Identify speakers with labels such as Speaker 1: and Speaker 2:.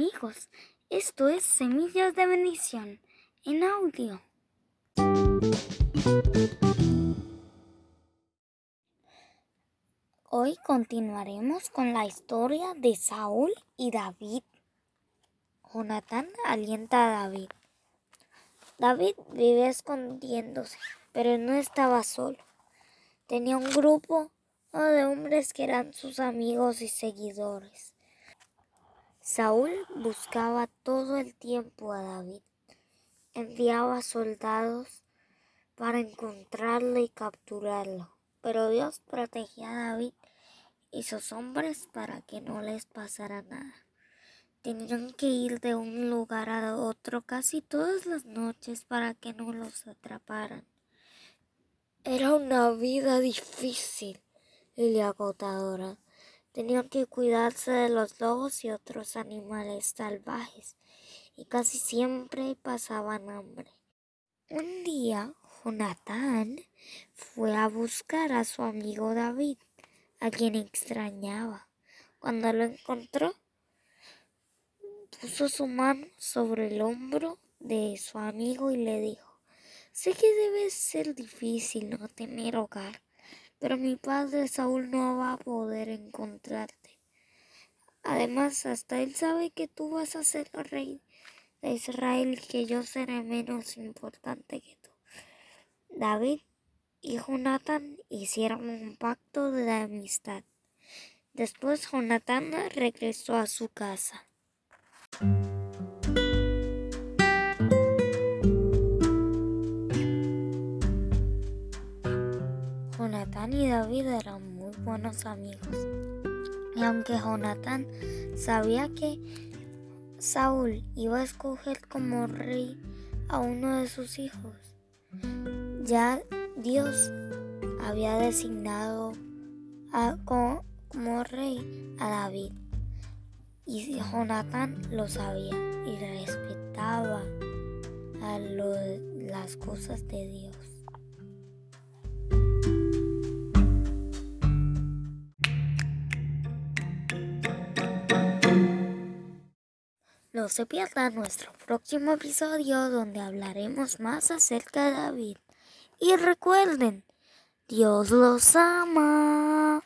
Speaker 1: amigos, esto es Semillas de Bendición en audio. Hoy continuaremos con la historia de Saúl y David. Jonatán alienta a David. David vive escondiéndose, pero no estaba solo. Tenía un grupo de hombres que eran sus amigos y seguidores. Saúl buscaba todo el tiempo a David. Enviaba soldados para encontrarlo y capturarlo. Pero Dios protegía a David y sus hombres para que no les pasara nada. Tenían que ir de un lugar a otro casi todas las noches para que no los atraparan. Era una vida difícil y agotadora. Tenían que cuidarse de los lobos y otros animales salvajes y casi siempre pasaban hambre. Un día Jonatán fue a buscar a su amigo David, a quien extrañaba. Cuando lo encontró, puso su mano sobre el hombro de su amigo y le dijo, sé que debe ser difícil no tener hogar, pero mi padre Saúl no va a poder encontrarte. Además, hasta él sabe que tú vas a ser rey de Israel que yo seré menos importante que tú. David y Jonatán hicieron un pacto de amistad. Después Jonatán regresó a su casa. Jonatán y David eran muy buenos amigos. Y aunque Jonatán sabía que Saúl iba a escoger como rey a uno de sus hijos, ya Dios había designado como, rey a David y Jonatán lo sabía y respetaba a las cosas de Dios. No se pierda nuestro próximo episodio donde hablaremos más acerca de David. Y recuerden, Dios los ama.